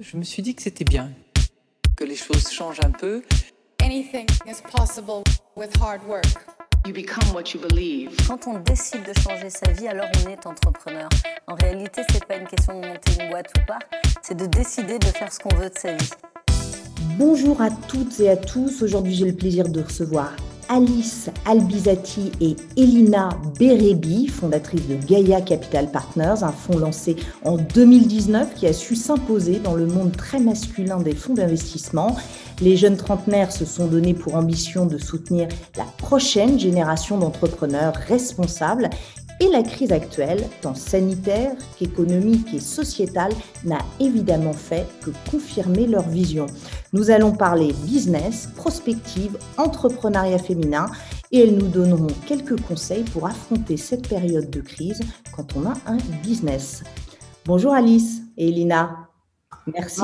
Je me suis dit que c'était bien, que les choses changent un peu. Anything is possible with hard work. You become what you believe. Quand on décide de changer sa vie, alors on est entrepreneur. En réalité, c'est pas une question de monter une boîte ou pas, c'est de décider de faire ce qu'on veut de sa vie. Bonjour à toutes et à tous. Aujourd'hui, j'ai le plaisir de recevoir Alice Albizati et Elina Berebi, fondatrice de Gaia Capital Partners, un fonds lancé en 2019 qui a su s'imposer dans le monde très masculin des fonds d'investissement. Les jeunes trentenaires se sont donnés pour ambition de soutenir la prochaine génération d'entrepreneurs responsables et la crise actuelle, tant sanitaire qu'économique et sociétale, n'a évidemment fait que confirmer leur vision. Nous allons parler business, prospective, entrepreneuriat féminin et elles nous donneront quelques conseils pour affronter cette période de crise quand on a un business. Bonjour Alice et Elina. Merci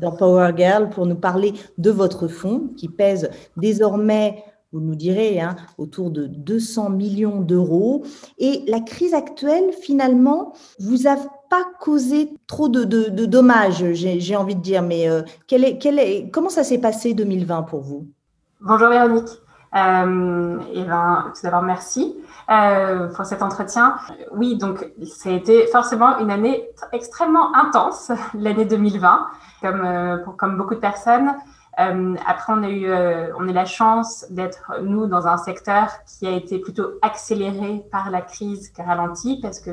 dans Power Girl pour nous parler de votre fonds qui pèse désormais vous nous direz, hein, autour de 200 millions d'euros. Et la crise actuelle, finalement, vous a pas causé trop de, dommages, j'ai envie de dire. Mais euh, est, est, comment ça s'est passé 2020 pour vous? Bonjour Véronique. Euh, et ben, tout d'abord, merci euh, pour cet entretien. Oui, donc ça a été forcément une année extrêmement intense, l'année 2020, comme, euh, comme beaucoup de personnes. Après, on a eu, on a la chance d'être nous dans un secteur qui a été plutôt accéléré par la crise que ralenti, parce que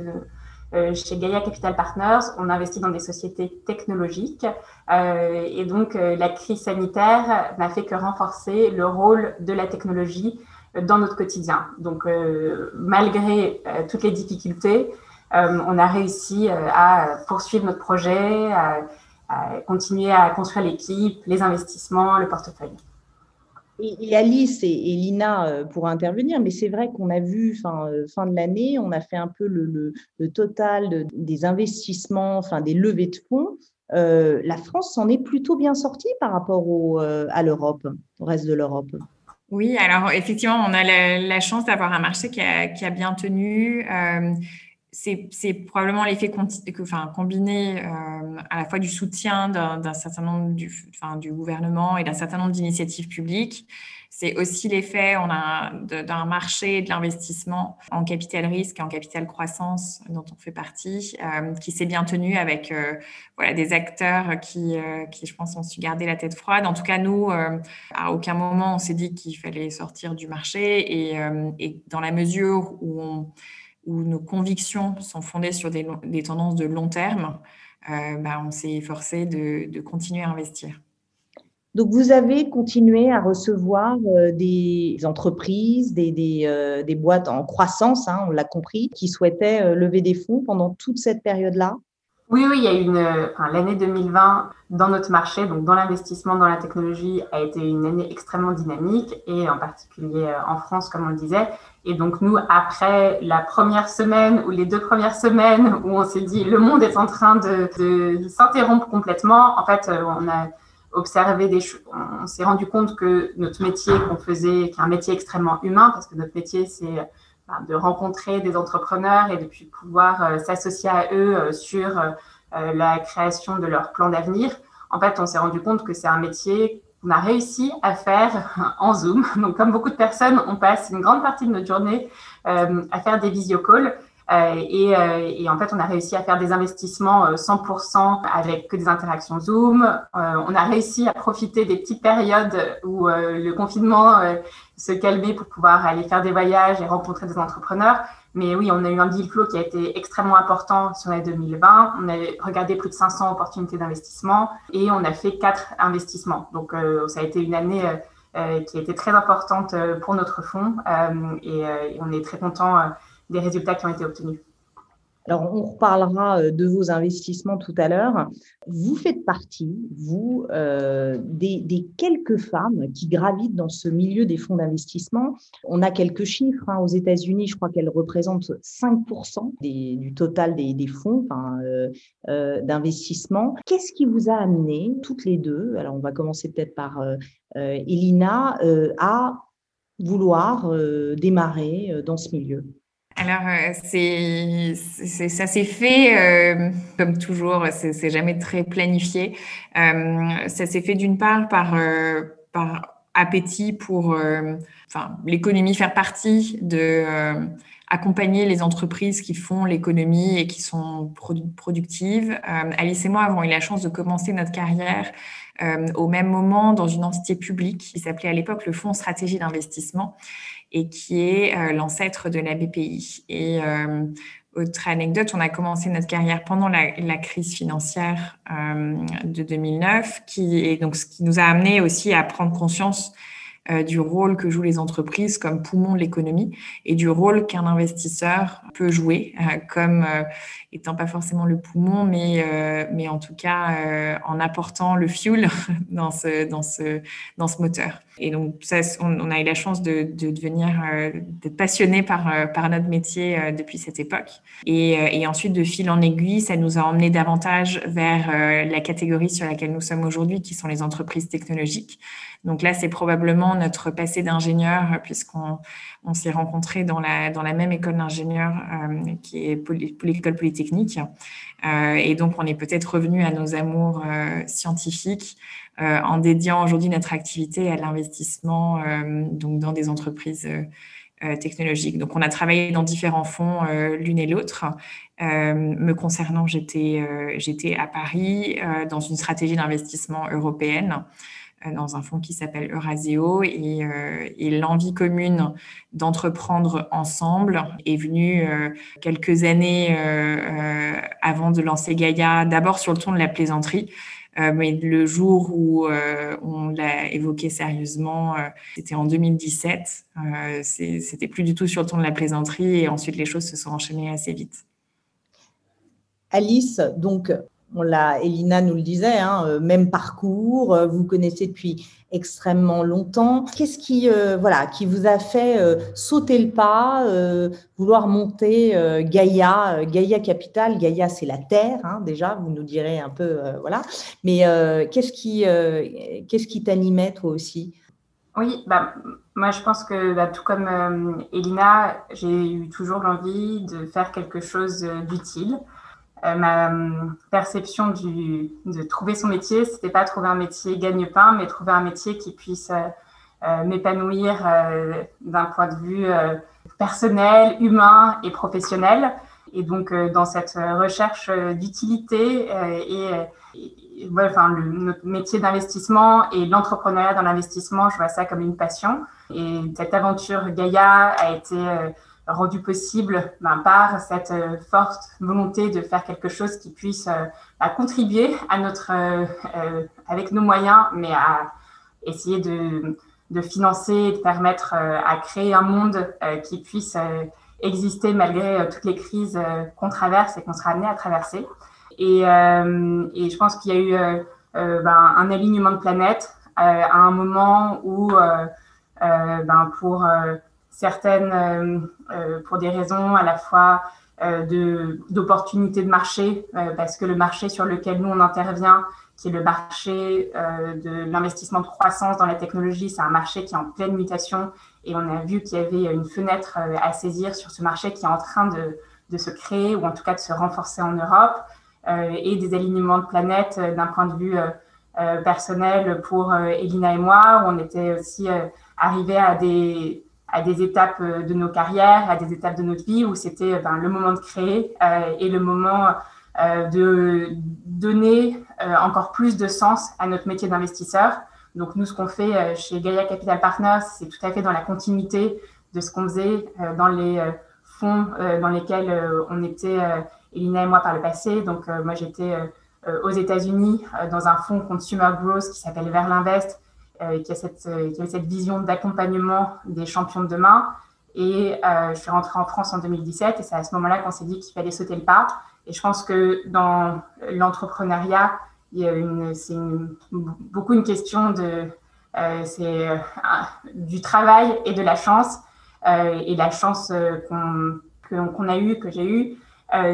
chez Gaia Capital Partners, on investit dans des sociétés technologiques, et donc la crise sanitaire n'a fait que renforcer le rôle de la technologie dans notre quotidien. Donc, malgré toutes les difficultés, on a réussi à poursuivre notre projet. À, continuer à construire l'équipe, les investissements, le portefeuille. Et, Alice et, Lina euh, pourront intervenir, mais c'est vrai qu'on a vu fin, euh, fin de l'année, on a fait un peu le, total des investissements, enfin des levées de fonds. Euh, la France s'en est plutôt bien sortie par rapport à l'Europe, au reste de l'Europe. Oui, alors effectivement, on a la, chance d'avoir un marché qui a bien tenu c'est probablement l'effet combiné euh, à la fois du soutien d'un certain nombre du, gouvernement et d'un certain nombre d'initiatives publiques. C'est aussi l'effet d'un marché de l'investissement en capital risque et en capital croissance dont on fait partie, euh, qui s'est bien tenu avec euh, des acteurs qui, qui, je pense, ont su garder la tête froide. En tout cas, nous, à aucun moment, on s'est dit qu'il fallait sortir du marché et, et dans la mesure où on où nos convictions sont fondées sur des, tendances de long terme, euh, bah, on s'est forcé de, continuer à investir. Donc, vous avez continué à recevoir euh, des entreprises, des, euh, boîtes en croissance, hein, on l'a compris, qui souhaitaient lever des fonds pendant toute cette période-là? Oui, oui, il y a une l'année 2020 dans notre marché, donc dans l'investissement dans la technologie, a été une année extrêmement dynamique et en particulier en France, comme on le disait. Et donc, nous, après la première semaine ou les deux premières semaines où on s'est dit le monde est en train de, de s'interrompre complètement, en fait, euh, on a observé des choses. On s'est rendu compte que notre métier qu'on faisait, qui est un métier extrêmement humain, parce que notre métier, c'est de rencontrer des entrepreneurs et de pouvoir euh, s'associer à eux euh, sur la création de leur plan d'avenir. En fait, on s'est rendu compte que c'est un métier on a réussi à faire en Zoom. Donc, comme beaucoup de personnes, on passe une grande partie de notre journée euh, à faire des visiocalls. Euh, et, euh, et, en fait, on a réussi à faire des investissements 100% avec que des interactions Zoom. on a réussi à profiter des petites périodes où le confinement se calmait pour pouvoir aller faire des voyages et rencontrer des entrepreneurs. Mais oui, on a eu un deal flow qui a été extrêmement important sur l'année 2020. On a regardé plus de 500 opportunités d'investissement et on a fait quatre investissements. Donc, euh, ça a été une année euh, euh, qui a été très importante pour notre fonds et, et, on est très content des résultats qui ont été obtenus. Alors, on reparlera euh, de vos investissements tout à l'heure. Vous faites partie, vous, euh, des, quelques femmes qui gravitent dans ce milieu des fonds d'investissement. On a quelques chiffres. Hein. Aux États-Unis, je crois qu'elles représentent 5% du total des, fonds euh, d'investissement. Qu'est-ce qui vous a amené, toutes les deux, alors on va commencer peut-être par Elina, à vouloir démarrer dans ce milieu? Alors, euh, c'est, ça s'est fait, euh, comme toujours, c'est jamais très planifié. Euh, ça s'est fait d'une part par, par appétit pour enfin, l'économie, faire partie de accompagner les entreprises qui font l'économie et qui sont productives. Alice et moi avons eu la chance de commencer notre carrière au même moment dans une entité publique qui s'appelait à l'époque le Fonds Stratégie d'investissement et qui est euh, l'ancêtre de la BPI. Et euh, autre anecdote, on a commencé notre carrière pendant la, crise financière euh, de 2009, qui est donc ce qui nous a amené aussi à prendre conscience du rôle que jouent les entreprises comme poumon de l'économie et du rôle qu'un investisseur peut jouer comme étant pas forcément le poumon, mais, mais en tout cas en apportant le fuel dans ce, dans ce, dans ce moteur. Et donc, ça, on, a eu la chance de, de devenir, euh, d'être passionné par, euh, par notre métier euh, depuis cette époque. Et, et, ensuite, de fil en aiguille, ça nous a emmené davantage vers la catégorie sur laquelle nous sommes aujourd'hui, qui sont les entreprises technologiques. Donc là, c'est probablement notre passé d'ingénieur, puisqu'on on, s'est rencontrés dans la, même école d'ingénieur qui est l'école polytechnique. et donc, on est peut-être revenu à nos amours scientifiques. Euh, en dédiant aujourd'hui notre activité à l'investissement euh, donc dans des entreprises euh, technologiques. Donc, on a travaillé dans différents fonds l'une et l'autre. me concernant, j'étais à Paris dans une stratégie d'investissement européenne dans un fonds qui s'appelle Eurasio et, et l'envie commune d'entreprendre ensemble est venue quelques années avant de lancer Gaïa, d'abord sur le ton de la plaisanterie. Euh, mais le jour où euh, on l'a évoqué sérieusement, euh, c'était en 2017. c'était plus du tout sur le ton de la plaisanterie et ensuite les choses se sont enchaînées assez vite. Alice, donc on l'a, Elina nous le disait, hein, même parcours, vous connaissez depuis extrêmement longtemps. Qu'est-ce qui, euh, voilà, qui vous a fait euh, sauter le pas, euh, vouloir monter Gaïa, Gaïa Capital Gaïa, c'est la terre, hein, déjà, vous nous direz un peu, voilà. Mais qu'est-ce qui, qu'est-ce qui t'animait toi aussi? Oui, bah, moi je pense que bah, tout comme Elina, j'ai eu toujours l'envie de faire quelque chose d'utile. Euh, ma euh, perception de trouver son métier, c'était pas trouver un métier gagne-pain, mais trouver un métier qui puisse euh, m'épanouir d'un point de vue personnel, humain et professionnel. Et donc, dans cette recherche d'utilité et, notre métier d'investissement et l'entrepreneuriat dans l'investissement, je vois ça comme une passion. Et cette aventure Gaïa a été rendu possible ben, par cette euh, forte volonté de faire quelque chose qui puisse euh, bah, contribuer à notre, euh, avec nos moyens, mais à essayer de, de financer, de permettre à créer un monde qui puisse exister malgré toutes les crises qu'on traverse et qu'on sera amené à traverser. Et, et je pense qu'il y a eu ben, un alignement de planètes à un moment où, ben, pour certaines euh, euh, pour des raisons à la fois euh, d'opportunités de, marché, parce que le marché sur lequel nous on intervient, qui est le marché de l'investissement de croissance dans la technologie, c'est un marché qui est en pleine mutation. Et on a vu qu'il y avait une fenêtre à saisir sur ce marché qui est en train de, de se créer ou en tout cas de se renforcer en Europe et des alignements de planètes d'un point de vue personnel pour Elina et moi, où on était aussi arrivé à des, à des étapes euh, de nos carrières, à des étapes de notre vie où c'était euh, ben, le moment de créer euh, et le moment de donner encore plus de sens à notre métier d'investisseur. Donc nous, ce qu'on fait chez Gaia Capital Partners, c'est tout à fait dans la continuité de ce qu'on faisait dans les fonds dans lesquels on était, Elina et moi, par le passé. Donc moi, j'étais aux États-Unis dans un fonds Consumer Growth qui s'appelle Verlinvest, euh, qui, a cette, euh, vision d'accompagnement des champions de demain. Et euh, je suis rentrée en France en 2017 et c'est à ce moment-là qu'on s'est dit qu'il fallait sauter le pas. Et je pense que dans l'entrepreneuriat, c'est beaucoup une question de, c'est du travail et de la chance. et la chance qu'on a eue, que j'ai eue,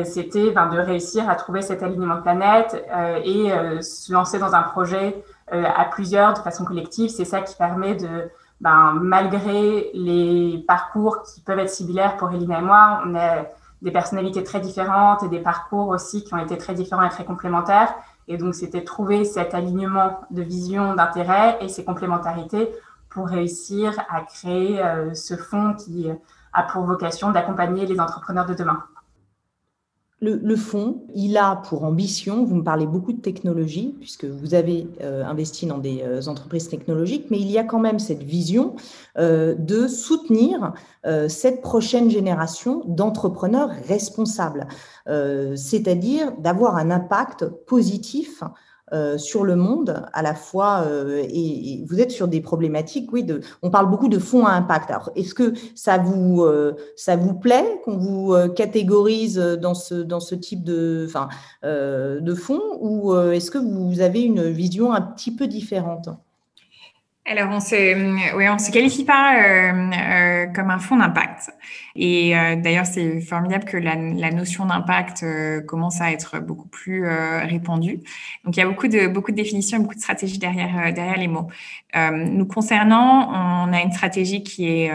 c'était ben, de réussir à trouver cet alignement planète et se lancer dans un projet euh, à plusieurs, de façon collective. C'est ça qui permet de, ben, malgré les parcours qui peuvent être similaires pour Elina et moi, on a des personnalités très différentes et des parcours aussi qui ont été très différents et très complémentaires. Et donc, c'était trouver cet alignement de vision, d'intérêt et ces complémentarités pour réussir à créer euh, ce fonds qui a pour vocation d'accompagner les entrepreneurs de demain. Le, fonds, il a pour ambition, vous me parlez beaucoup de technologie, puisque vous avez euh, investi dans des euh, entreprises technologiques, mais il y a quand même cette vision euh, de soutenir cette prochaine génération d'entrepreneurs responsables, c'est-à-dire d'avoir un impact positif euh, sur le monde, à la fois, euh, et, vous êtes sur des problématiques, oui, de, on parle beaucoup de fonds à impact. Alors, est-ce que ça vous, euh, ça vous plaît qu'on vous catégorise dans ce, dans ce type de, enfin, de fonds, ou est-ce que vous avez une vision un petit peu différente? Alors, on se, oui, on se qualifie pas euh, euh, comme un fonds d'impact. Et euh, d'ailleurs, c'est formidable que la, la notion d'impact commence à être beaucoup plus répandue. Donc, il y a beaucoup de beaucoup de définitions, beaucoup de stratégies derrière derrière les mots. nous concernant, on a une stratégie qui est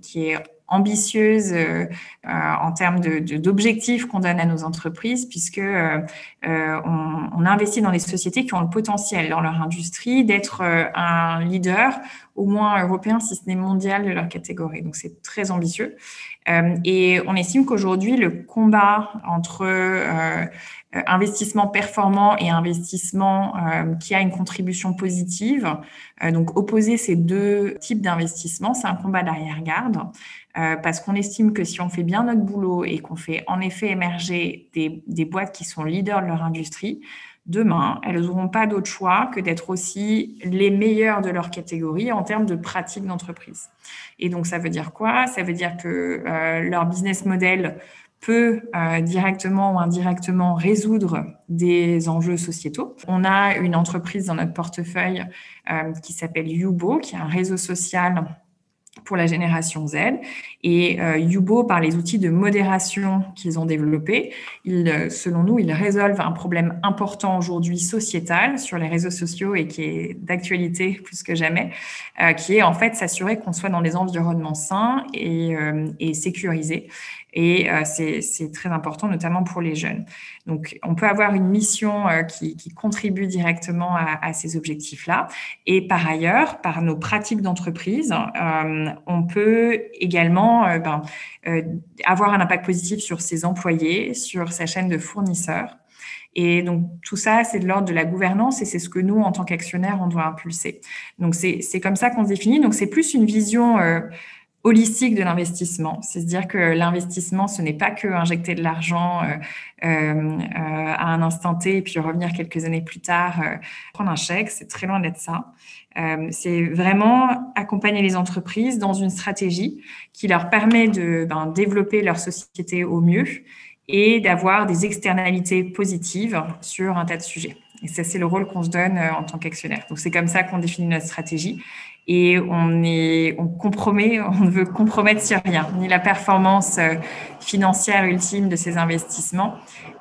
qui est ambitieuse euh, euh, en termes d'objectifs qu'on donne à nos entreprises, puisque euh, on, on, investit dans des sociétés qui ont le potentiel dans leur industrie d'être un leader, au moins européen, si ce n'est mondial, de leur catégorie. Donc c'est très ambitieux. et on estime qu'aujourd'hui, le combat entre investissement performant et investissement qui a une contribution positive, donc opposer ces deux types d'investissement, c'est un combat d'arrière-garde. Euh, parce qu'on estime que si on fait bien notre boulot et qu'on fait en effet émerger des, boîtes qui sont leaders de leur industrie, demain, elles n'auront pas d'autre choix que d'être aussi les meilleures de leur catégorie en termes de pratiques d'entreprise. Et donc, ça veut dire quoi? Ça veut dire que euh, leur business model peut euh, directement ou indirectement résoudre des enjeux sociétaux. On a une entreprise dans notre portefeuille qui s'appelle Yubo, qui est un réseau social pour la génération Z. Et euh, Yubo, par les outils de modération qu'ils ont développés, euh, selon nous, ils résolvent un problème important aujourd'hui sociétal sur les réseaux sociaux et qui est d'actualité plus que jamais, euh, qui est en fait s'assurer qu'on soit dans des environnements sains et, euh, sécurisés. Et c'est très important, notamment pour les jeunes. Donc, on peut avoir une mission qui, contribue directement à, ces objectifs-là. Et par ailleurs, par nos pratiques d'entreprise, on peut également euh, ben, euh, avoir un impact positif sur ses employés, sur sa chaîne de fournisseurs. Et donc, tout ça, c'est de l'ordre de la gouvernance et c'est ce que nous, en tant qu'actionnaires, on doit impulser. Donc, c'est comme ça qu'on se définit. Donc, c'est plus une vision euh, holistique de l'investissement. C'est à dire que l'investissement, ce n'est pas que injecter de l'argent euh, euh, à un instant T et puis revenir quelques années plus tard, euh, prendre un chèque. C'est très loin d'être ça. Euh, c'est vraiment accompagner les entreprises dans une stratégie qui leur permet de ben, développer leur société au mieux et d'avoir des externalités positives sur un tas de sujets. Et ça, c'est le rôle qu'on se donne en tant qu'actionnaire. Donc, c'est comme ça qu'on définit notre stratégie et on est, on compromet, on ne veut compromettre sur rien, ni la performance euh, financière ultime de ces investissements,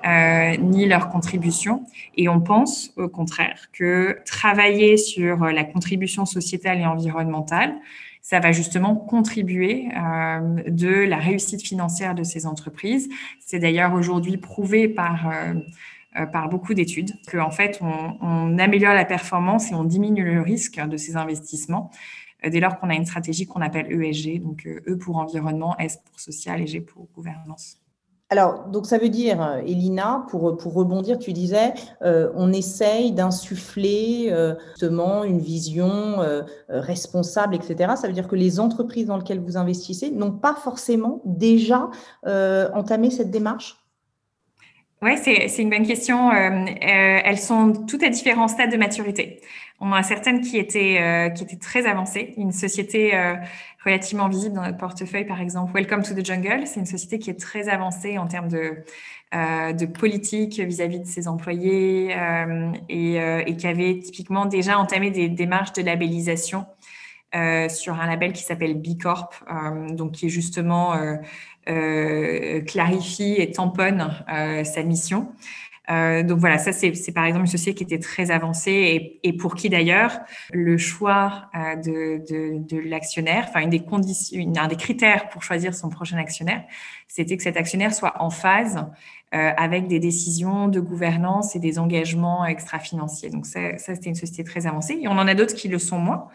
euh, ni leur contribution. Et on pense, au contraire, que travailler sur la contribution sociétale et environnementale, ça va justement contribuer euh, de la réussite financière de ces entreprises. C'est d'ailleurs aujourd'hui prouvé par euh, euh, par beaucoup d'études, qu'en fait, on, améliore la performance et on diminue le risque de ces investissements euh, dès lors qu'on a une stratégie qu'on appelle ESG, donc euh, E pour environnement, S pour social et G pour gouvernance. Alors, donc ça veut dire, Elina, pour, pour rebondir, tu disais, euh, on essaye d'insuffler euh, justement une vision euh, responsable, etc. Ça veut dire que les entreprises dans lesquelles vous investissez n'ont pas forcément déjà entamé cette démarche? Oui, c'est une bonne question. Euh, euh, elles sont toutes à différents stades de maturité. On a certaines qui étaient, euh, qui étaient très avancées. Une société euh, relativement visible dans notre portefeuille, par exemple, Welcome to the Jungle, c'est une société qui est très avancée en termes de, euh, de politique vis-à-vis de ses employés et, et, qui avait typiquement déjà entamé des démarches de labellisation sur un label qui s'appelle B Corp, donc qui est justement euh, clarifie et tamponne euh, sa mission. Euh, donc voilà, ça c'est par exemple une société qui était très avancée et, pour qui d'ailleurs le choix euh, de, l'actionnaire, enfin une des conditions, un des critères pour choisir son prochain actionnaire, c'était que cet actionnaire soit en phase euh, avec des décisions de gouvernance et des engagements extra-financiers. Donc ça, ça c'était une société très avancée et on en a d'autres qui le sont moins.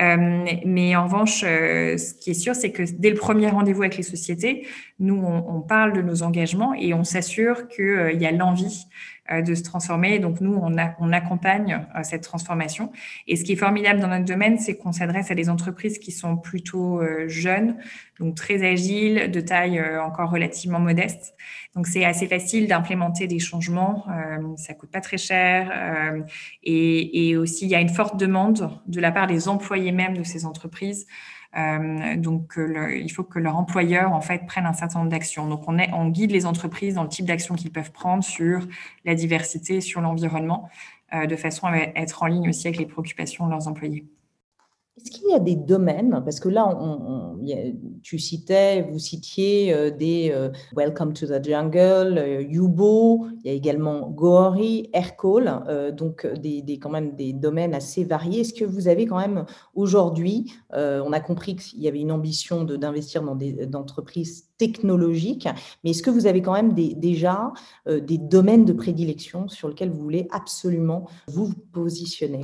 Euh, mais en revanche, euh, ce qui est sûr, c'est que dès le premier rendez-vous avec les sociétés, nous, on, parle de nos engagements et on s'assure qu'il euh, y a l'envie de se transformer. Donc, nous, on, on accompagne cette transformation. Et ce qui est formidable dans notre domaine, c'est qu'on s'adresse à des entreprises qui sont plutôt jeunes, donc très agiles, de taille encore relativement modeste. Donc, c'est assez facile d'implémenter des changements. Euh, ça coûte pas très cher. Euh, et, et, aussi, il y a une forte demande de la part des employés même de ces entreprises. Euh, donc, il faut que leur employeur en fait prenne un certain nombre d'actions. Donc, on, guide les entreprises dans le type d'actions qu'ils peuvent prendre sur la diversité, sur l'environnement, euh, de façon à être en ligne aussi avec les préoccupations de leurs employés. Est-ce qu'il y a des domaines, parce que là, tu citais, vous citiez euh, des euh, Welcome to the Jungle, euh, Yubo, il y a également Gohori, Aircall, donc des, quand même des domaines assez variés. Est-ce que vous avez quand même aujourd'hui, on a compris qu'il y avait une ambition d'investir dans des entreprises technologiques, mais est-ce que vous avez quand même déjà des domaines de prédilection sur lesquels vous voulez absolument vous positionner?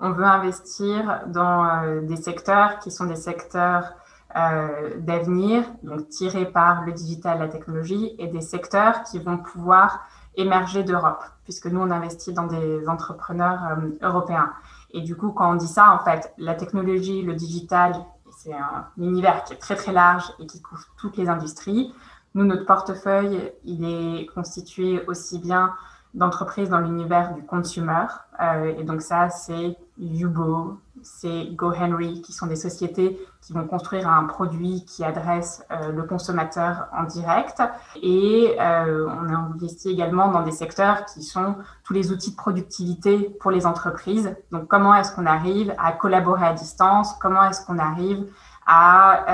On veut investir dans euh, des secteurs qui sont des secteurs euh, d'avenir, donc tirés par le digital, la technologie, et des secteurs qui vont pouvoir émerger d'Europe, puisque nous, on investit dans des entrepreneurs euh, européens. Et du coup, quand on dit ça, en fait, la technologie, le digital, c'est un univers qui est très, très large et qui couvre toutes les industries. Nous, notre portefeuille, il est constitué aussi bien d'entreprises dans l'univers du consumer. Euh, et donc ça, c'est Yubo, c'est GoHenry, qui sont des sociétés qui vont construire un produit qui adresse euh, le consommateur en direct. Et euh, on a investi également dans des secteurs qui sont tous les outils de productivité pour les entreprises. Donc comment est-ce qu'on arrive à collaborer à distance? Comment est-ce qu'on arrive à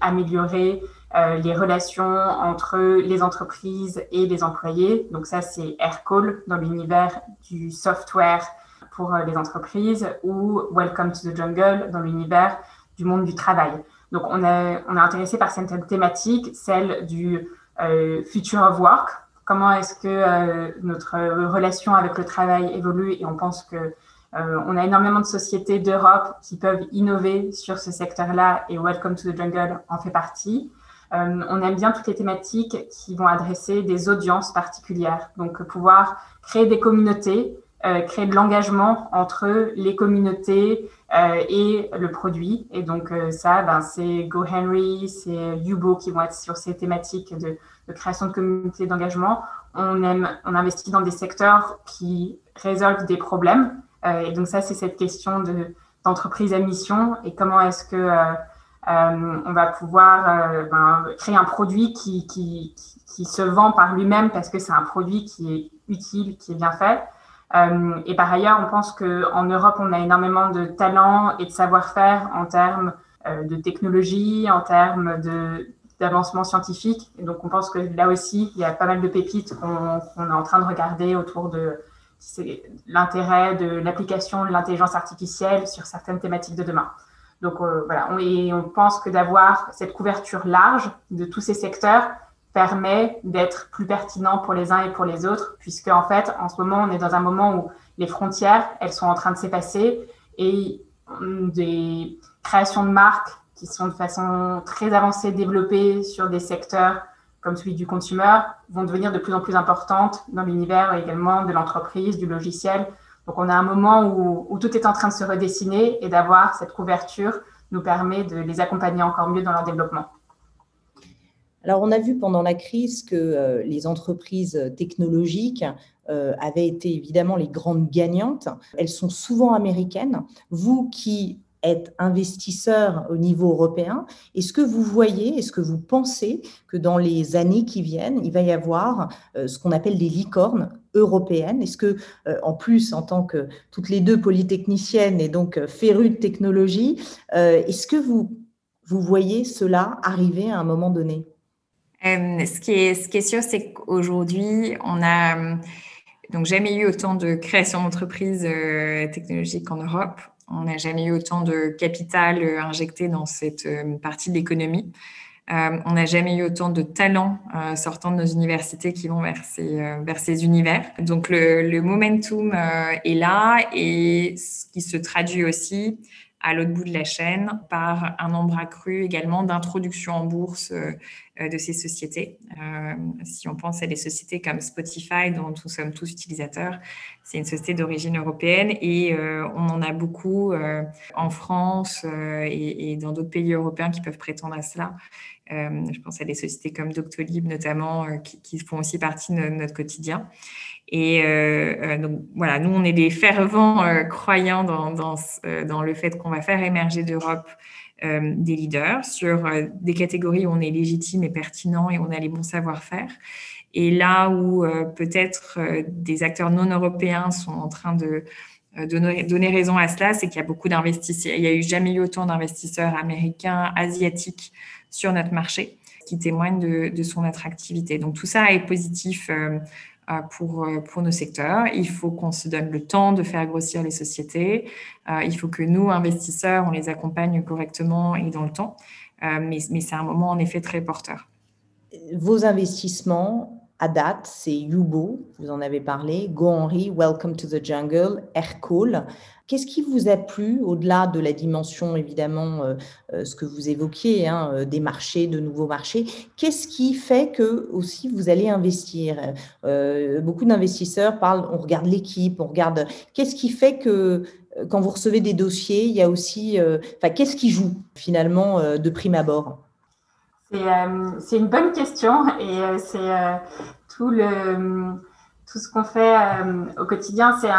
améliorer les relations entre les entreprises et les employés. Donc ça, c'est Aircall dans l'univers du software pour euh, les entreprises ou Welcome to the Jungle dans l'univers du monde du travail. Donc on est, on intéressé par cette thématique, celle du euh, future of work. Comment est-ce que notre relation avec le travail évolue et on pense que on a énormément de sociétés d'Europe qui peuvent innover sur ce secteur-là et Welcome to the Jungle en fait partie. Euh, on aime bien toutes les thématiques qui vont adresser des audiences particulières. Donc, pouvoir créer des communautés, euh, créer de l'engagement entre les communautés euh, et le produit. Et donc, ça, ben, c'est GoHenry, c'est Yubo qui vont être sur ces thématiques de, création de communautés d'engagement. On, aime, on investit dans des secteurs qui résolvent des problèmes. et donc, ça, c'est cette question d'entreprise à mission et comment est-ce que euh, on va pouvoir euh, ben, créer un produit qui, se vend par lui-même parce que c'est un produit qui est utile, qui est bien fait. Euh, et par ailleurs, on pense qu'en Europe, on a énormément de talent et de savoir-faire en termes de technologie, en termes d'avancement scientifique. Et donc, on pense que là aussi, il y a pas mal de pépites qu'on, est en train de regarder autour de l'intérêt de l'application de l'intelligence artificielle sur certaines thématiques de demain. Donc euh, voilà, on, et on pense que d'avoir cette couverture large de tous ces secteurs permet d'être plus pertinent pour les uns et pour les autres, puisque en fait, en ce moment, on est dans un moment où les frontières, elles sont en train de s'effacer et des créations de marques qui sont de façon très avancée développées sur des secteurs comme celui du consumer vont devenir de plus en plus importantes dans l'univers également de l'entreprise, du logiciel. Donc on a un moment où, tout est en train de se redessiner et d'avoir cette couverture nous permet de les accompagner encore mieux dans leur développement. Alors on a vu pendant la crise que euh, les entreprises technologiques euh, avaient été évidemment les grandes gagnantes. Elles sont souvent américaines. Vous qui être investisseur au niveau européen. Est-ce que vous voyez, est-ce que vous pensez que dans les années qui viennent, il va y avoir euh, ce qu'on appelle des licornes européennes Est-ce que, euh, en plus, en tant que toutes les deux polytechniciennes et donc euh, férues de technologie, est-ce que vous, vous voyez cela arriver à un moment donné? Ce, qui est, ce sûr, c'est qu'aujourd'hui, on a donc jamais eu autant de création d'entreprises technologiques en Europe. On n'a jamais eu autant de capital injecté dans cette partie de l'économie. Euh, on n'a jamais eu autant de talents euh, sortant de nos universités qui vont vers ces, euh, univers. Donc le, momentum est là et ce qui se traduit aussi à l'autre bout de la chaîne par un nombre accru également d'introduction en bourse de ces sociétés. si on pense à des sociétés comme Spotify, dont nous sommes tous utilisateurs, c'est une société d'origine européenne et on en a beaucoup en France et dans d'autres pays européens qui peuvent prétendre à cela. Euh, je pense à des sociétés comme Doctolib notamment euh, qui, font aussi partie de notre quotidien. Et euh, donc voilà, nous on est des fervents croyants dans, le fait qu'on va faire émerger d'Europe des leaders sur des catégories où on est légitime et pertinent et on a les bons savoir-faire. Et là où peut-être des acteurs non européens sont en train de donner, raison à cela, c'est qu'il y a beaucoup d'investisseurs. Il n'y a jamais eu autant d'investisseurs américains, asiatiques sur notre marché, qui témoigne de, son attractivité. Donc tout ça est positif euh, euh, pour, euh, pour nos secteurs. Il faut qu'on se donne le temps de faire grossir les sociétés. il faut que nous, investisseurs, on les accompagne correctement et dans le temps. mais, mais c'est un moment en effet très porteur. Vos investissements, à date, c'est Yubo, vous en avez parlé, Go Henry, Welcome to the Jungle, Aircall. Qu'est-ce qui vous a plu au-delà de la dimension, évidemment, euh, euh, ce que vous évoquiez, hein, euh, des marchés, de nouveaux marchés? Qu'est-ce qui fait que aussi vous allez investir? Beaucoup d'investisseurs parlent, on regarde l'équipe, on regarde. Qu'est-ce qui fait que quand vous recevez des dossiers, il y a aussi, enfin, qu'est-ce qui joue finalement de prime abord? C'est une bonne question et c'est tout le tout ce qu'on fait au quotidien, c'est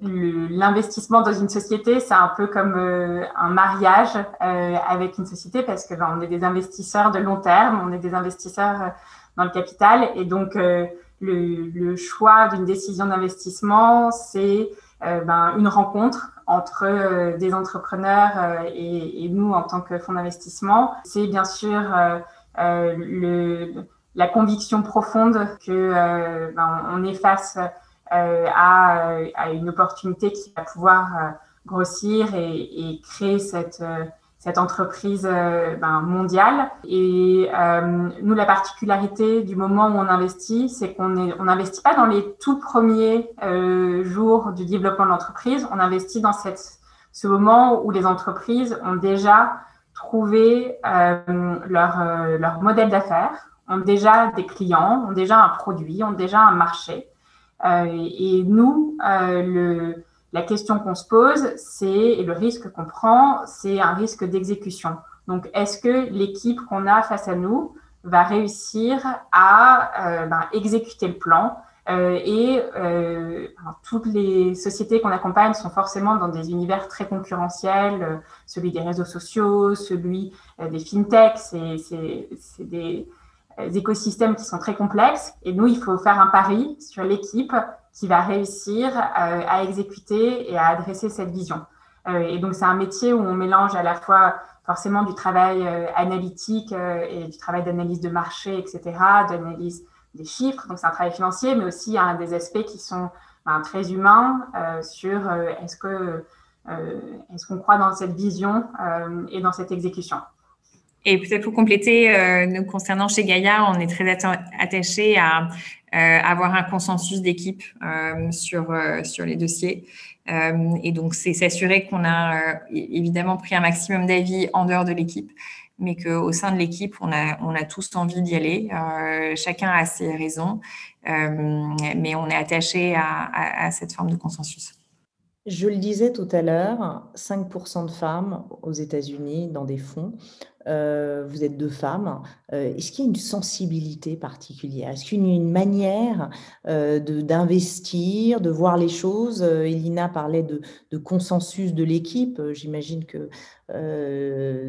l'investissement dans une société, c'est un peu comme euh, un mariage euh, avec une société parce que ben, on est des investisseurs de long terme, on est des investisseurs euh, dans le capital et donc le, choix d'une décision d'investissement, c'est ben, une rencontre entre des entrepreneurs et, et, nous en tant que fonds d'investissement. C'est bien sûr le la conviction profonde que euh, ben, on est face euh, à, une opportunité qui va pouvoir euh, grossir et, et, créer cette cette entreprise ben, mondiale. Et nous, la particularité du moment où on investit, c'est qu'on n'investit pas dans les tout premiers jours du développement de l'entreprise. On investit dans cette, ce moment où les entreprises ont déjà trouvé leur, leur modèle d'affaires, ont déjà des clients, ont déjà un produit, ont déjà un marché. Euh, et nous, euh, le, la question qu'on se pose, c'est, le risque qu'on prend, c'est un risque d'exécution. Donc, est-ce que l'équipe qu'on a face à nous va réussir à euh, ben, exécuter le plan? Euh, et euh, toutes les sociétés qu'on accompagne sont forcément dans des univers très concurrentiels, celui des réseaux sociaux, celui des fintechs, c'est des, écosystèmes qui sont très complexes. Et nous, il faut faire un pari sur l'équipe qui va réussir euh, à exécuter et à adresser cette vision. Euh, et donc, c'est un métier où on mélange à la fois forcément du travail analytique et du travail d'analyse de marché, etc., d'analyse des chiffres. Donc, c'est un travail financier, mais aussi un des aspects qui sont ben, très humains sur est-ce que est-ce qu'on croit dans cette vision et dans cette exécution. Et peut-être pour compléter, euh, nous concernant chez Gaïa, on est très attaché à euh, avoir un consensus d'équipe euh, sur, sur les dossiers. et donc, c'est s'assurer qu'on a évidemment pris un maximum d'avis en dehors de l'équipe, mais qu'au sein de l'équipe, on a, on a tous envie d'y aller. chacun a ses raisons, mais on est attaché à, à cette forme de consensus. Je le disais tout à l'heure, 5% de femmes aux États-Unis dans des fonds. Euh, vous êtes deux femmes. Euh, est-ce qu'il y a une sensibilité particulière? Est-ce qu'il y a une manière euh, d'investir, de, voir les choses? Elina parlait de, consensus de l'équipe. J'imagine que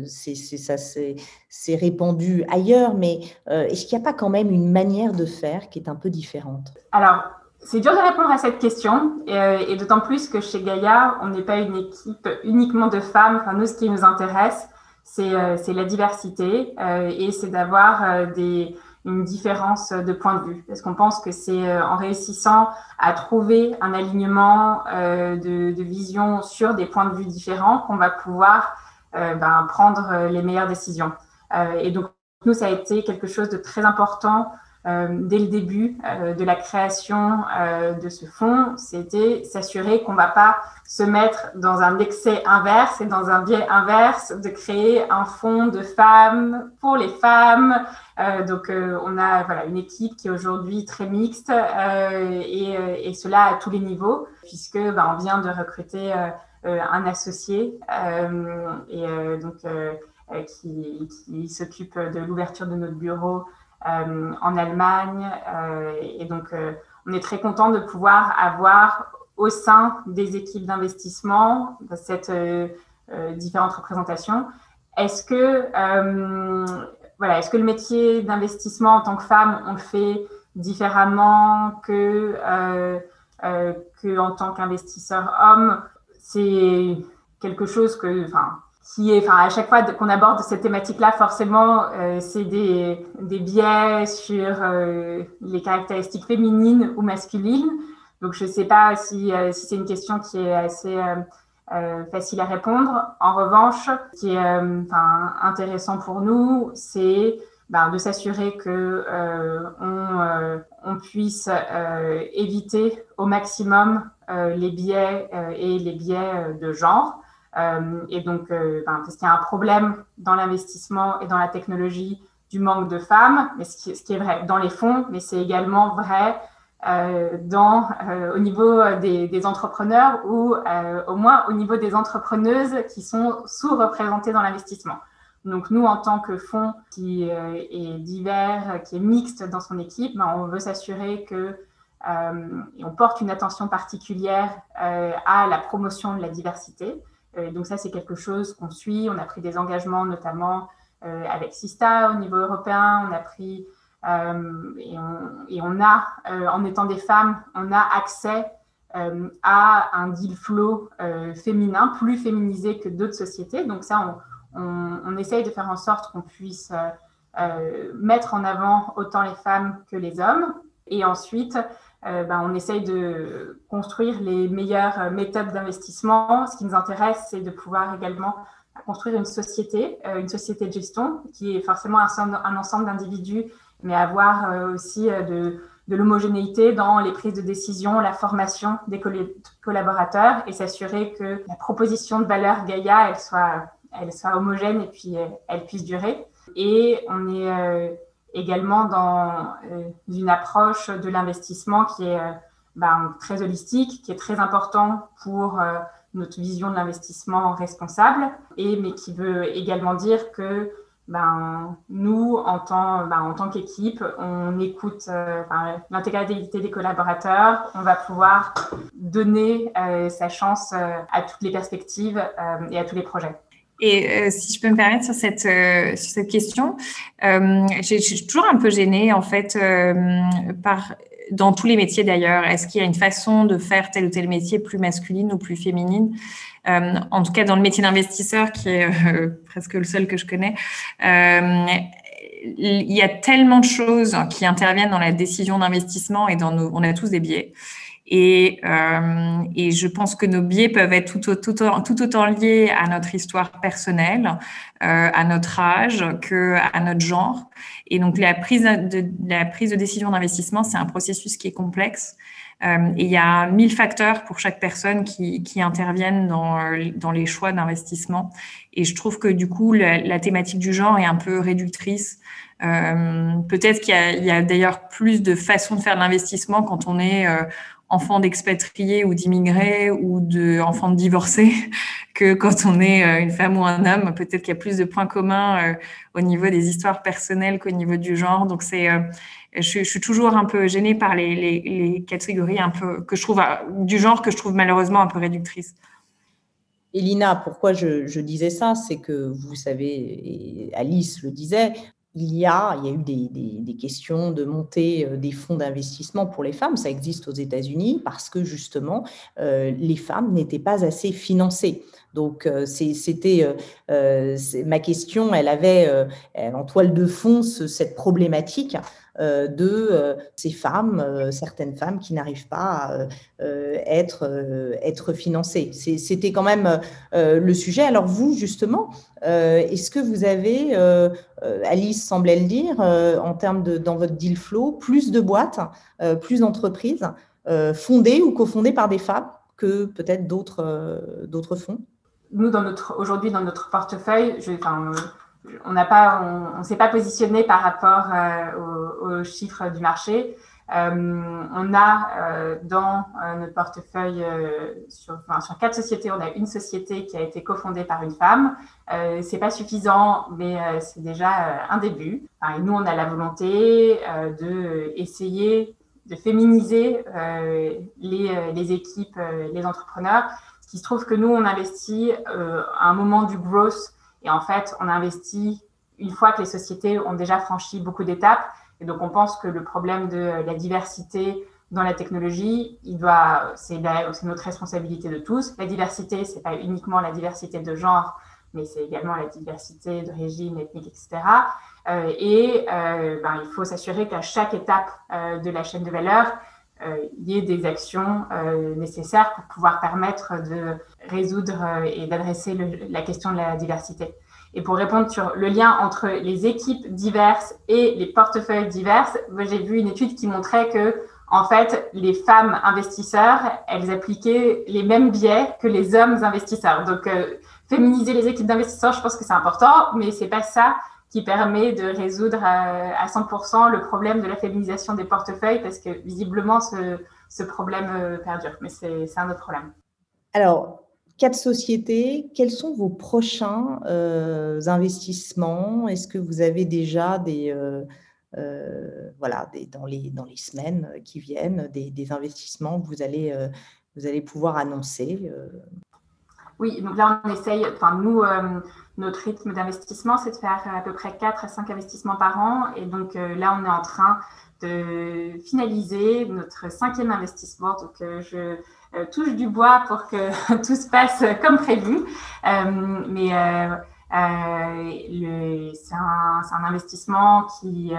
c'est ça c'est répandu ailleurs, mais est-ce qu'il n'y a pas quand même une manière de faire qui est un peu différente? Alors, c'est dur de répondre à cette question, et, d'autant plus que chez Gaïa, on n'est pas une équipe uniquement de femmes. Enfin, nous, ce qui nous intéresse, c'est la diversité et c'est d'avoir des une différence de point de vue. Parce qu'on pense que c'est en réussissant à trouver un alignement de, vision sur des points de vue différents qu'on va pouvoir ben, prendre les meilleures décisions. et donc, nous, ça a été quelque chose de très important euh, dès le début euh, de la création euh, de ce fonds, c'était s'assurer qu'on ne va pas se mettre dans un excès inverse et dans un biais inverse de créer un fonds de femmes pour les femmes. donc, on a voilà, une équipe qui est aujourd'hui très mixte et, cela à tous les niveaux, puisque ben, on vient de recruter un associé et donc qui, s'occupe de l'ouverture de notre bureau euh, en Allemagne. Euh, et donc, euh, on est très content de pouvoir avoir au sein des équipes d'investissement cette différentes représentations. Est-ce que, voilà, est-ce que le métier d'investissement en tant que femme, on le fait différemment que, que en tant qu'investisseur homme? C'est quelque chose que, enfin, qui est, enfin, à chaque fois qu'on aborde cette thématique-là, forcément, euh, c'est des, biais sur euh, les caractéristiques féminines ou masculines. Donc, je ne sais pas si, euh, si c'est une question qui est assez facile à répondre. En revanche, ce qui est intéressant pour nous, c'est ben, de s'assurer que on, on, puisse éviter au maximum les biais et les biais de genre. Euh, et donc, euh, ben, parce qu'il y a un problème dans l'investissement et dans la technologie du manque de femmes, mais ce qui, est vrai dans les fonds, mais c'est également vrai euh, au niveau des, entrepreneurs ou au moins au niveau des entrepreneuses qui sont sous-représentées dans l'investissement. Donc nous, en tant que fonds qui est divers, qui est mixte dans son équipe, ben, on veut s'assurer que on porte une attention particulière à la promotion de la diversité. Euh, donc ça, c'est quelque chose qu'on suit. On a pris des engagements, notamment euh, avec Sista au niveau européen. On a pris euh, et on, a, en étant des femmes, on a accès à un deal flow féminin, plus féminisé que d'autres sociétés. Donc ça, on, on, on, essaye de faire en sorte qu'on puisse mettre en avant autant les femmes que les hommes. Et ensuite, euh, ben, on essaye de construire les meilleures méthodes d'investissement. Ce qui nous intéresse, c'est de pouvoir également construire une société, euh, une société de gestion qui est forcément un, ensemble d'individus, mais avoir euh, aussi de, l'homogénéité dans les prises de décision, la formation des collaborateurs et s'assurer que la proposition de valeur Gaïa, elle soit, elle soit homogène et puis elle puisse durer. Et on est également dans euh, une approche de l'investissement qui est euh, ben, très holistique, qui est très important pour euh, notre vision de l'investissement responsable, et, mais qui veut également dire que ben, nous, ben, en tant qu'équipe, on écoute l'intégralité des collaborateurs, on va pouvoir donner sa chance à toutes les perspectives et à tous les projets. Et euh, si je peux me permettre sur cette, euh, sur cette question, euh, je suis toujours un peu gênée en fait euh, par dans tous les métiers d'ailleurs. Est-ce qu'il y a une façon de faire tel ou tel métier plus masculine ou plus féminine? En tout cas, dans le métier d'investisseur, qui est presque le seul que je connais, il y a tellement de choses qui interviennent dans la décision d'investissement et dans nos, on a tous des biais. Et, euh, et, je pense que nos biais peuvent être tout, tout, tout autant liés à notre histoire personnelle, euh, à notre âge, que à notre genre. Et donc la prise de, la prise de décision d'investissement, c'est un processus qui est complexe. Euh, et il y a mille facteurs pour chaque personne qui, qui interviennent dans, dans les choix d'investissement. Et je trouve que du coup, la, thématique du genre est un peu réductrice. Euh, Peut-être qu'il y a, a d'ailleurs plus de façons de faire de l'investissement quand on est euh, enfants d'expatriés ou d'immigrés ou d'enfants de divorcés que quand on est euh, une femme ou un homme. Peut-être qu'il y a plus de points communs euh, au niveau des histoires personnelles qu'au niveau du genre. Donc, c'est, euh, je, suis toujours un peu gênée par les, les, catégories un peu que je trouve du genre que je trouve malheureusement un peu réductrices. Elina, pourquoi je, disais ça? C'est que vous savez, Alice le disait, il y a, eu des, questions de montée euh, des fonds d'investissement pour les femmes. Ça existe aux États-Unis parce que justement, euh, les femmes n'étaient pas assez financées. Donc, euh, c'était ma question, elle avait en toile de fond cette problématique de euh, ces femmes, euh, certaines femmes qui n'arrivent pas à être, financées. C'était quand même le sujet. Alors vous, justement, est-ce que vous avez, Alice semblait le dire, en termes de, dans votre deal flow, plus de boîtes, plus d'entreprises fondées ou cofondées par des femmes que peut-être d'autres fonds? Nous, aujourd'hui dans notre portefeuille, je, enfin, on n'a pas, on, s'est pas positionné par rapport euh, aux, chiffres du marché. Euh, on a euh, dans notre portefeuille sur, quatre sociétés, on a une société qui a été cofondée par une femme. c'est pas suffisant, mais c'est déjà un début. et nous, on a la volonté de essayer de féminiser les, les, équipes, les entrepreneurs. Ce qui se trouve que nous, on investit à un moment du growth et en fait, on investit une fois que les sociétés ont déjà franchi beaucoup d'étapes. Et donc, on pense que le problème de la diversité dans la technologie, il doit, c'est, notre responsabilité de tous. La diversité, c'est pas uniquement la diversité de genre, mais c'est également la diversité de régime, ethnique, etc. Euh, et euh, ben, il faut s'assurer qu'à chaque étape euh, de la chaîne de valeur, il y ait des actions nécessaires pour pouvoir permettre de résoudre et d'adresser la question de la diversité. Et pour répondre sur le lien entre les équipes diverses et les portefeuilles diverses, j'ai vu une étude qui montrait que, en fait, les femmes investisseurs, elles appliquaient les mêmes biais que les hommes investisseurs. Donc, euh, féminiser les équipes d'investisseurs, je pense que c'est important, mais c'est pas ça qui permet de résoudre à, 100% le problème de la féminisation des portefeuilles, parce que visiblement, ce, problème euh, perdure. Mais c'est un autre problème. Alors, quatre sociétés. Quels sont vos prochains euh, investissements? Est-ce que vous avez déjà des, euh, voilà, des, dans, les, dans les semaines qui viennent, des, investissements que vous allez, vous allez pouvoir annoncer Oui, donc là, on essaye, enfin, nous, notre rythme d'investissement, c'est de faire à peu près 4 à 5 investissements par an. Et donc là, on est en train de finaliser notre cinquième investissement. Donc, je euh, touche du bois pour que tout se passe comme prévu. Euh, mais euh, c'est un, un, investissement qui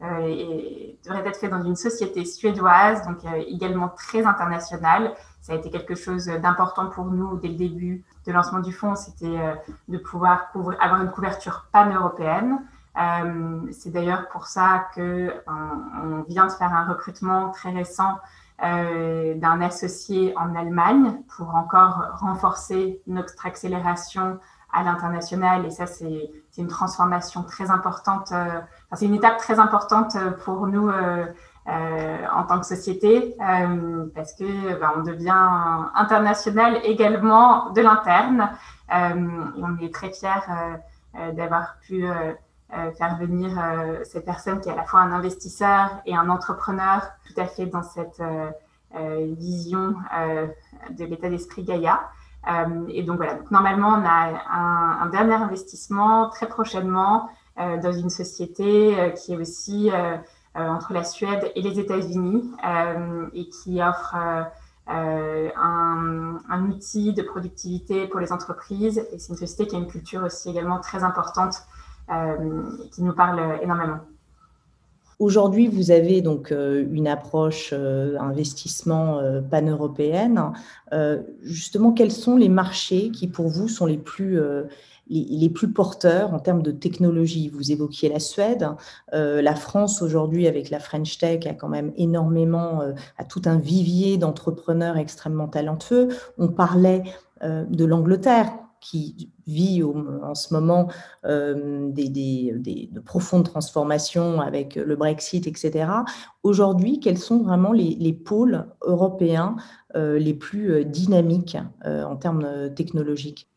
devrait être fait dans une société suédoise, donc également très internationale. Ça a été quelque chose d'important pour nous dès le début de lancement du fonds, c'était de pouvoir avoir une couverture pan-européenne. c'est d'ailleurs pour ça que on, vient de faire un recrutement très récent euh, d'un associé en Allemagne pour encore renforcer notre accélération à l'international. Et ça, c'est une transformation très importante. Euh, c'est une étape très importante pour nous euh, en tant que société parce que ben, on devient international également de l'interne. et on est très fiers d'avoir pu euh, faire venir euh, cette personne qui est à la fois un investisseur et un entrepreneur tout à fait dans cette euh, vision de l'état d'esprit Gaïa. et donc voilà, normalement on a un, dernier investissement très prochainement dans une société qui est aussi entre la Suède et les États-Unis et qui offre un, un, outil de productivité pour les entreprises. Et c'est une société qui a une culture aussi également très importante euh, qui nous parle énormément. Aujourd'hui, vous avez donc euh, une approche euh, investissement pan-européenne. justement, quels sont les marchés qui, pour vous, sont les plus, les, plus porteurs en termes de technologie Vous évoquiez la Suède. la France, aujourd'hui, avec la French Tech, a quand même énormément, a tout un vivier d'entrepreneurs extrêmement talentueux. On parlait de l'Angleterre qui vit en ce moment euh, des, de profondes transformations avec le Brexit, etc. Aujourd'hui, quels sont vraiment les, pôles européens euh, les plus euh, dynamiques en termes technologiques?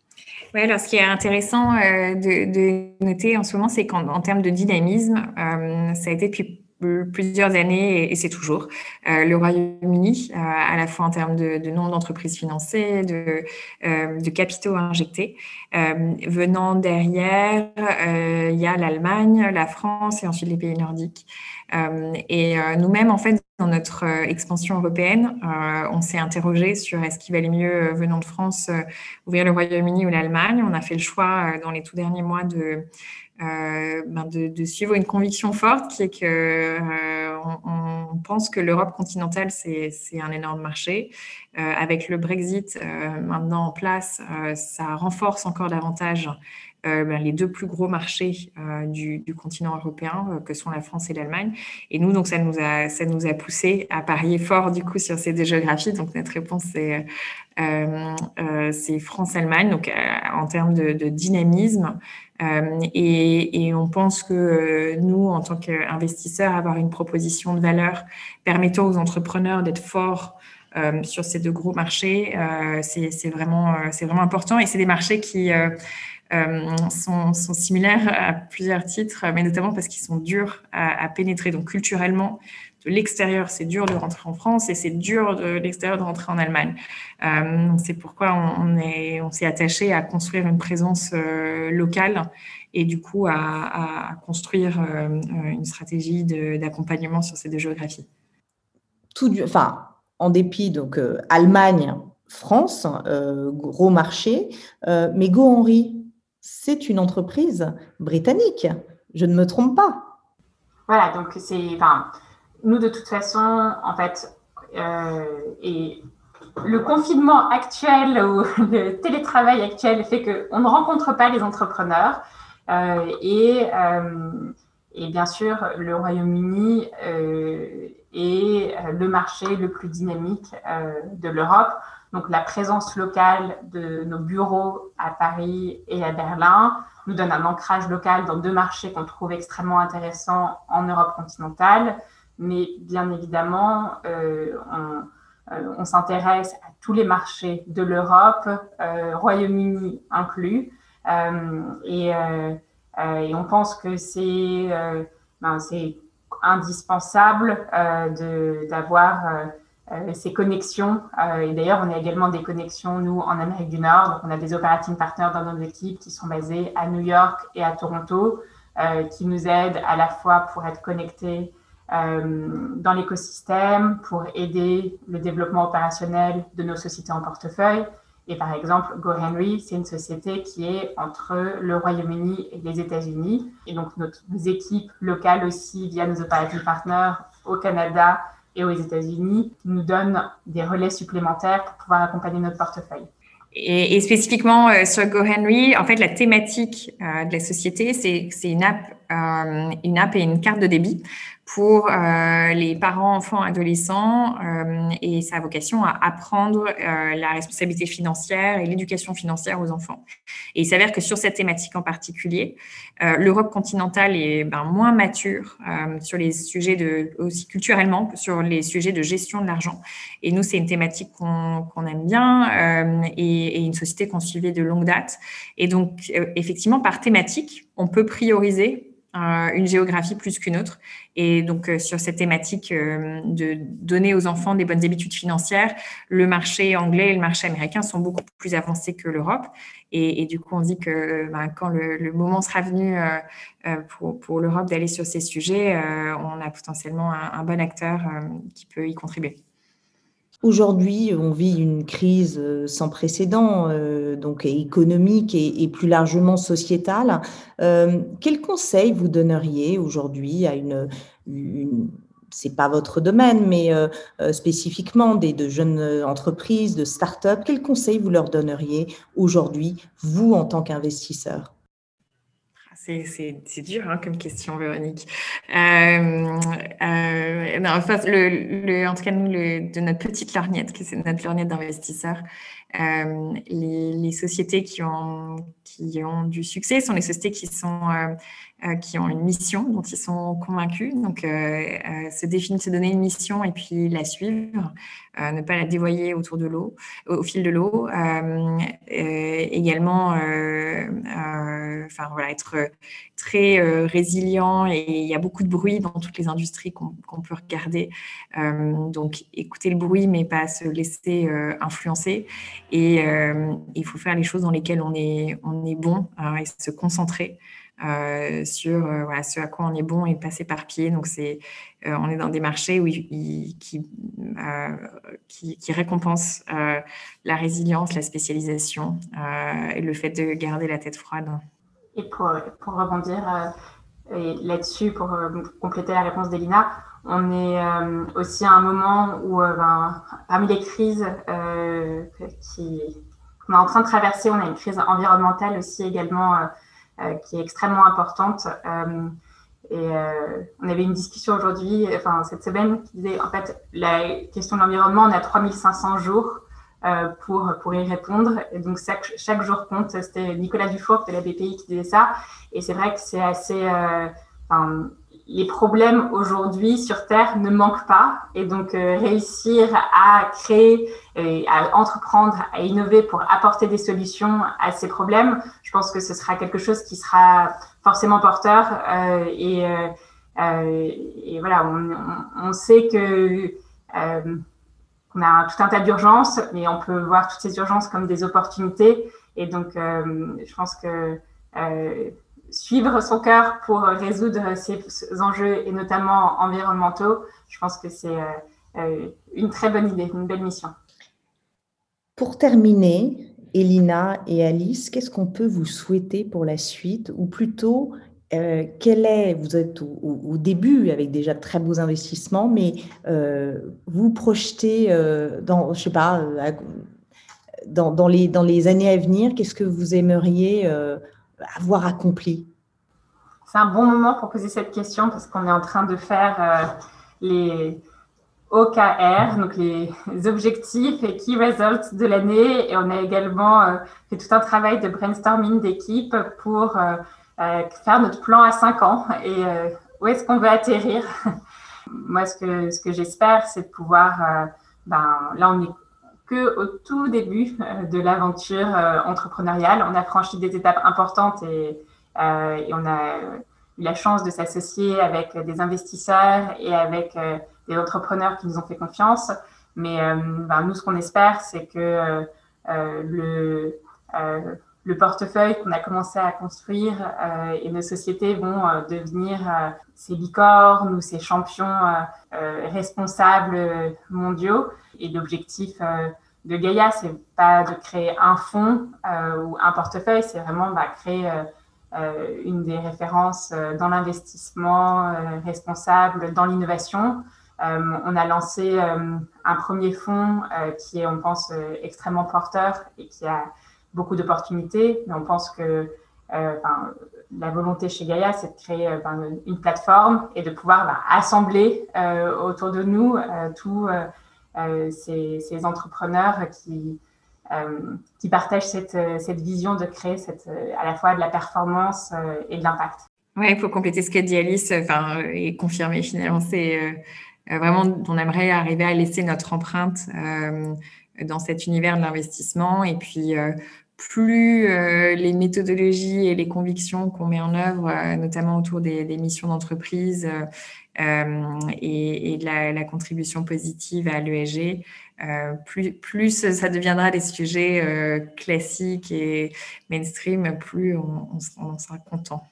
Oui, alors ce qui est intéressant de, noter en ce moment, c'est qu'en termes de dynamisme, ça a été depuis plusieurs années, et, c'est toujours, le Royaume-Uni, à la fois en termes de, nombre d'entreprises financées, de, de capitaux injectés. venant derrière, il y a l'Allemagne, la France et ensuite les pays nordiques. et nous-mêmes, en fait, dans notre expansion européenne, on s'est interrogé sur est-ce qu'il valait mieux, venant de France, ouvrir le Royaume-Uni ou l'Allemagne. On a fait le choix dans les tout derniers mois de euh, ben de, suivre une conviction forte qui est que euh, on, pense que l'Europe continentale c'est un énorme marché. Euh, avec le Brexit maintenant en place, ça renforce encore davantage ben les deux plus gros marchés du, du, continent européen, que sont la France et l'Allemagne. Et nous, donc, ça nous a, ça nous a poussé à parier fort du coup sur ces deux géographies. Donc, notre réponse c'est c'est France-Allemagne. Donc, en termes de, dynamisme, euh, et, on pense que euh, nous, en tant qu'investisseurs, avoir une proposition de valeur permettant aux entrepreneurs d'être forts euh, sur ces deux gros marchés, c'est vraiment, vraiment important. Et c'est des marchés qui sont, similaires à plusieurs titres, mais notamment parce qu'ils sont durs à, pénétrer. Donc culturellement, de l'extérieur, c'est dur de rentrer en France et c'est dur de l'extérieur de rentrer en Allemagne. Euh, c'est pourquoi on, est, on s'est attaché à construire une présence euh, locale et du coup à, construire euh, une stratégie d'accompagnement sur ces deux géographies. Enfin, en dépit, donc Allemagne, France, gros marché, mais Go Henry, c'est une entreprise britannique. Je ne me trompe pas. Voilà, donc c'est, enfin, nous, de toute façon, en fait, euh, et le confinement actuel ou le télétravail actuel fait qu'on ne rencontre pas les entrepreneurs. Euh, et, euh, et, bien sûr, le Royaume-Uni est le marché le plus dynamique de l'Europe. Donc, la présence locale de nos bureaux à Paris et à Berlin nous donne un ancrage local dans deux marchés qu'on trouve extrêmement intéressants en Europe continentale. Mais bien évidemment, euh, euh, on, s'intéresse à tous les marchés de l'Europe, euh, Royaume-Uni inclus, et, on pense que c'est ben, indispensable d'avoir ces connexions. et d'ailleurs, on a également des connexions, nous, en Amérique du Nord. Donc, on a des operating partners dans nos équipes qui sont basés à New York et à Toronto, qui nous aident à la fois pour être connectés euh, dans l'écosystème pour aider le développement opérationnel de nos sociétés en portefeuille. Et par exemple, GoHenry, c'est une société qui est entre le Royaume-Uni et les États-Unis. Et donc, nos équipes locales aussi, via nos operating partners au Canada et aux États-Unis, nous donnent des relais supplémentaires pour pouvoir accompagner notre portefeuille. Et, spécifiquement euh, sur GoHenry, en fait, la thématique euh, de la société, c'est une app, une app et une carte de débit pour euh, les parents, enfants, adolescents, euh, et sa vocation à apprendre euh, la responsabilité financière et l'éducation financière aux enfants. Et il s'avère que sur cette thématique en particulier, l'Europe continentale est ben, moins mature sur les sujets de, aussi culturellement, sur les sujets de gestion de l'argent. Et nous, c'est une thématique qu'on aime bien et, et, une société qu'on suivait de longue date. Et donc, effectivement, par thématique, on peut prioriser une géographie plus qu'une autre. Et donc, euh, sur cette thématique euh, de donner aux enfants des bonnes habitudes financières, le marché anglais et le marché américain sont beaucoup plus avancés que l'Europe. Et, du coup, on dit que ben, quand le, moment sera venu euh, pour l'Europe d'aller sur ces sujets, on a potentiellement un bon acteur qui peut y contribuer. Aujourd'hui, on vit une crise euh, sans précédent, euh, donc économique et, plus largement sociétale. Euh, quel conseil vous donneriez aujourd'hui à une, c'est pas votre domaine, mais spécifiquement des de jeunes entreprises, de start-up, quel conseil vous leur donneriez aujourd'hui, vous en tant qu'investisseur? C'est dur hein, comme question, Véronique. Euh, euh, non, enfin, le, en tout cas, nous, de notre petite lorgnette, qui c'est notre lorgnette d'investisseurs, euh, les, les, sociétés qui ont, qui ont du succès sont les sociétés qui sont euh, qui ont une mission dont ils sont convaincus. Donc, euh, euh, se définir, se donner une mission et puis la suivre, ne pas la dévoyer autour de l'eau, au, fil de l'eau. également, enfin voilà, être très résilient et il y a beaucoup de bruit dans toutes les industries qu'on peut regarder. donc, écouter le bruit, mais pas se laisser influencer. Et il faut faire les choses dans lesquelles on est, on est bon et se concentrer. Euh, sur euh, ce à quoi on est bon et passer par pied. Donc, euh, on est dans des marchés qui, récompensent la résilience, la spécialisation et le fait de garder la tête froide. Et pour, pour rebondir là-dessus, pour compléter la réponse d'Elina, on est aussi à un moment où, ben, parmi les crises qu'on est en train de traverser, on a une crise environnementale aussi également qui est extrêmement importante. Euh, et euh, on avait une discussion aujourd'hui, enfin cette semaine, qui disait en fait la question de l'environnement, on a 3500 jours euh, pour, pour y répondre. Et donc chaque, chaque jour compte. C'était Nicolas Dufour de la BPI qui disait ça. Et c'est vrai que c'est assez. Euh, les problèmes aujourd'hui sur Terre ne manquent pas. Et donc, euh, réussir à créer, et à entreprendre, à innover pour apporter des solutions à ces problèmes, je pense que ce sera quelque chose qui sera forcément porteur. Euh, et, euh, et, voilà, on sait que on a tout un tas d'urgences, mais on peut voir toutes ces urgences comme des opportunités. Et donc, je pense que suivre son cœur pour résoudre ces enjeux et notamment environnementaux, je pense que c'est euh, euh, une très bonne idée, une belle mission. Pour terminer, Elina et Alice, qu'est-ce qu'on peut vous souhaiter pour la suite? Ou plutôt, euh, quel est, vous êtes au, début avec déjà de très beaux investissements, mais vous projetez dans, je sais pas, dans, les, dans les années à venir, qu'est-ce que vous aimeriez avoir accompli C'est un bon moment pour poser cette question parce qu'on est en train de faire euh, les OKR, donc les objectifs et key results de l'année. Et on a également euh, fait tout un travail de brainstorming d'équipe pour euh, faire notre plan à 5 ans et où est-ce qu'on veut atterrir? Moi, ce que, j'espère, c'est de pouvoir, ben, là, on est que au tout début euh, de l'aventure euh, entrepreneuriale. On a franchi des étapes importantes et, euh, et on a eu la chance de s'associer avec des investisseurs et avec des entrepreneurs qui nous ont fait confiance. Mais ben, nous, ce qu'on espère, c'est que le, le portefeuille qu'on a commencé à construire et nos sociétés vont devenir ces licornes ou ces champions responsables mondiaux. Et l'objectif euh, de Gaïa, c'est pas de créer un fonds euh, ou un portefeuille, c'est vraiment bah, créer euh, une des références dans l'investissement responsable, dans l'innovation. on a lancé un premier fonds qui est, on pense, extrêmement porteur et qui a beaucoup d'opportunités, mais on pense que la volonté chez Gaïa, c'est de créer une plateforme et de pouvoir bah, assembler autour de nous euh, ces, entrepreneurs qui, euh, partagent cette, vision de créer à la fois de la performance euh, et de l'impact. Oui, faut compléter ce qu'a dit Alice enfin, et confirmer finalement. C'est vraiment, on aimerait arriver à laisser notre empreinte dans cet univers de l'investissement. Et puis, plus les méthodologies et les convictions qu'on met en œuvre, notamment autour des, missions d'entreprise, euh, et, de la, contribution positive à l'ESG, euh, plus, plus ça deviendra des sujets euh, classiques et mainstream, plus on, on, sera content.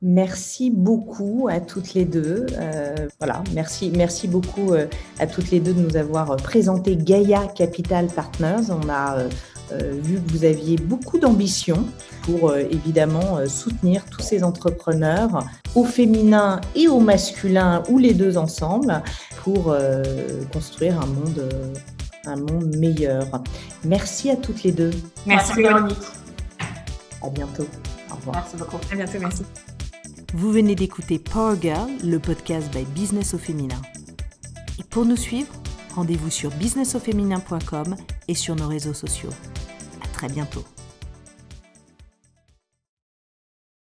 Merci beaucoup à toutes les deux. voilà, merci, merci beaucoup à toutes les deux de nous avoir présenté Gaia Capital Partners. On a euh, vu que vous aviez beaucoup d'ambition pour euh, évidemment euh, soutenir tous ces entrepreneurs au féminin et au masculin ou les deux ensemble pour construire un monde, un monde meilleur. Merci à toutes les deux. Merci, Véronique. À bientôt. Au revoir. Merci beaucoup. À bientôt, merci. Vous venez d'écouter Power Girl, le podcast by Business au féminin. Et pour nous suivre, rendez-vous sur businessauféminin.com et sur nos réseaux sociaux très bientôt.